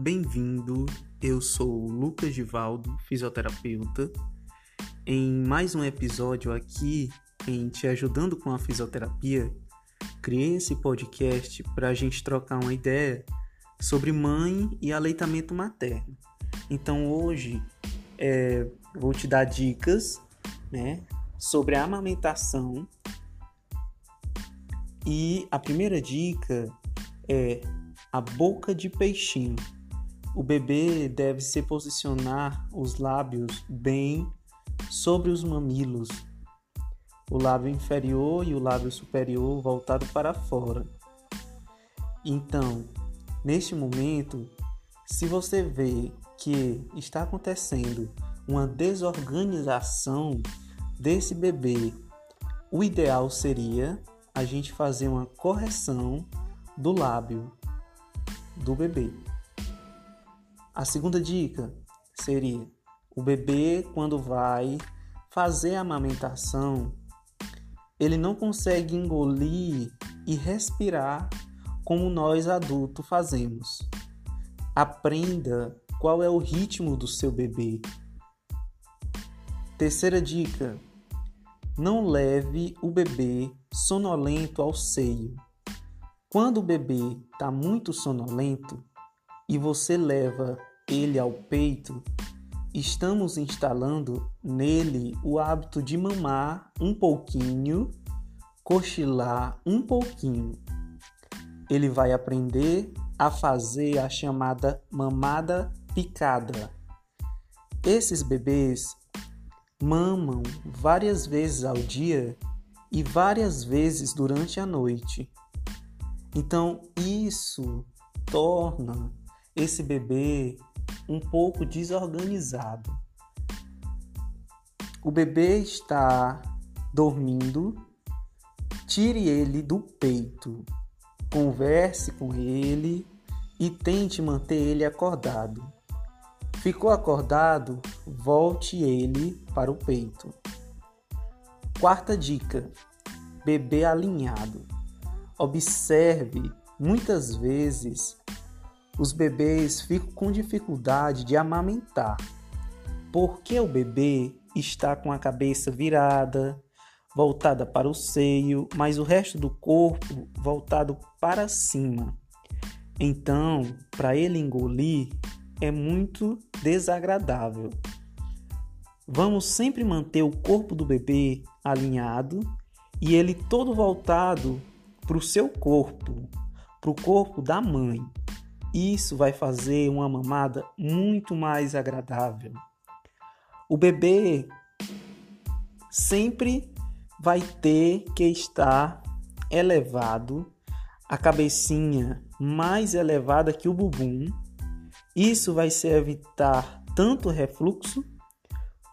bem-vindo. Eu sou Lucas Givaldo, fisioterapeuta, em mais um episódio aqui em Te Ajudando com a Fisioterapia. Criei esse podcast para a gente trocar uma ideia sobre mãe e aleitamento materno. Então hoje é, vou te dar dicas né, sobre a amamentação. E a primeira dica é a boca de peixinho. O bebê deve se posicionar os lábios bem sobre os mamilos, o lábio inferior e o lábio superior voltado para fora. Então, neste momento, se você vê que está acontecendo uma desorganização desse bebê, o ideal seria a gente fazer uma correção do lábio do bebê. A segunda dica seria: o bebê, quando vai fazer a amamentação, ele não consegue engolir e respirar como nós adultos fazemos. Aprenda qual é o ritmo do seu bebê. Terceira dica: não leve o bebê sonolento ao seio. Quando o bebê está muito sonolento e você leva ele ao peito, estamos instalando nele o hábito de mamar um pouquinho, cochilar um pouquinho. Ele vai aprender a fazer a chamada mamada picada. Esses bebês mamam várias vezes ao dia e várias vezes durante a noite. Então, isso torna esse bebê um pouco desorganizado. O bebê está dormindo, tire ele do peito, converse com ele e tente manter ele acordado. Ficou acordado? Volte ele para o peito. Quarta dica: bebê alinhado. Observe, muitas vezes os bebês ficam com dificuldade de amamentar, porque o bebê está com a cabeça virada, voltada para o seio, mas o resto do corpo voltado para cima. Então, para ele engolir é muito desagradável. Vamos sempre manter o corpo do bebê alinhado e ele todo voltado para o seu corpo, para o corpo da mãe. Isso vai fazer uma mamada muito mais agradável. O bebê sempre vai ter que estar elevado, a cabecinha mais elevada que o bumbum. Isso vai se evitar tanto refluxo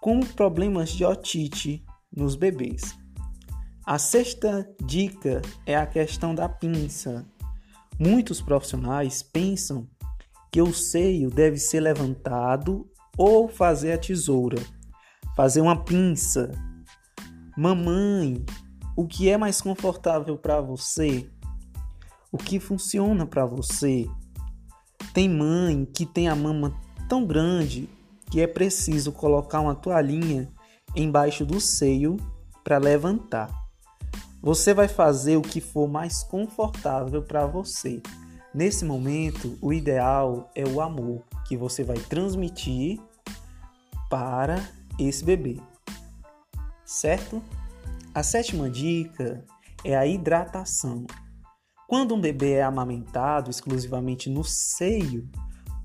como problemas de otite nos bebês. A sexta dica é a questão da pinça. Muitos profissionais pensam que o seio deve ser levantado ou fazer a tesoura, fazer uma pinça. Mamãe, o que é mais confortável para você? O que funciona para você? Tem mãe que tem a mama tão grande que é preciso colocar uma toalhinha embaixo do seio para levantar. Você vai fazer o que for mais confortável para você. Nesse momento, o ideal é o amor que você vai transmitir para esse bebê. Certo? A sétima dica é a hidratação. Quando um bebê é amamentado exclusivamente no seio,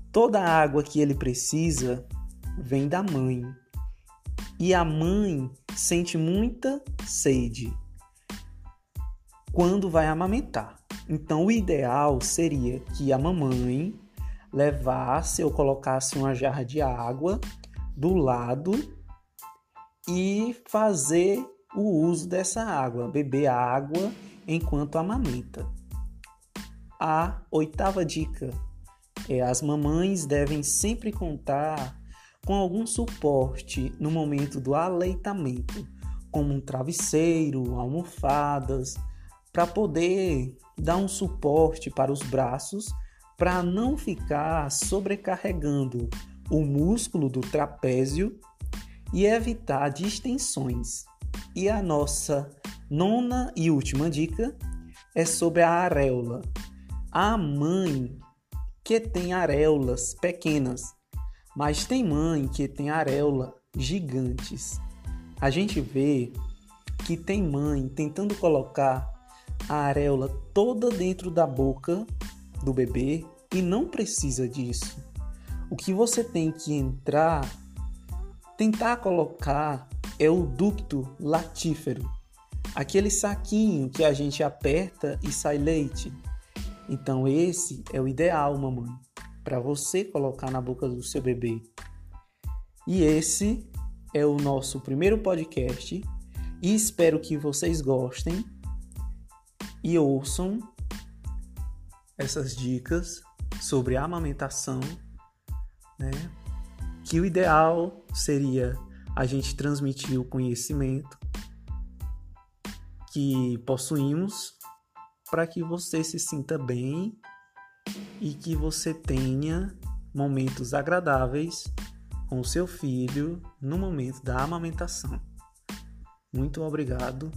toda a água que ele precisa vem da mãe. E a mãe sente muita sede quando vai amamentar. Então, o ideal seria que a mamãe levasse ou colocasse uma jarra de água do lado e fazer o uso dessa água, beber água enquanto amamenta. A oitava dica é as mamães devem sempre contar com algum suporte no momento do aleitamento, como um travesseiro, almofadas, para poder dar um suporte para os braços para não ficar sobrecarregando o músculo do trapézio e evitar distensões. E a nossa nona e última dica é sobre a areola. A mãe que tem areolas pequenas, mas tem mãe que tem areola gigantes. A gente vê que tem mãe tentando colocar a areola toda dentro da boca do bebê e não precisa disso. O que você tem que entrar, tentar colocar é o ducto latífero, aquele saquinho que a gente aperta e sai leite. Então esse é o ideal, mamãe, para você colocar na boca do seu bebê. E esse é o nosso primeiro podcast e espero que vocês gostem e ouçam essas dicas sobre a amamentação, né? Que o ideal seria a gente transmitir o conhecimento que possuímos para que você se sinta bem e que você tenha momentos agradáveis com o seu filho no momento da amamentação. Muito obrigado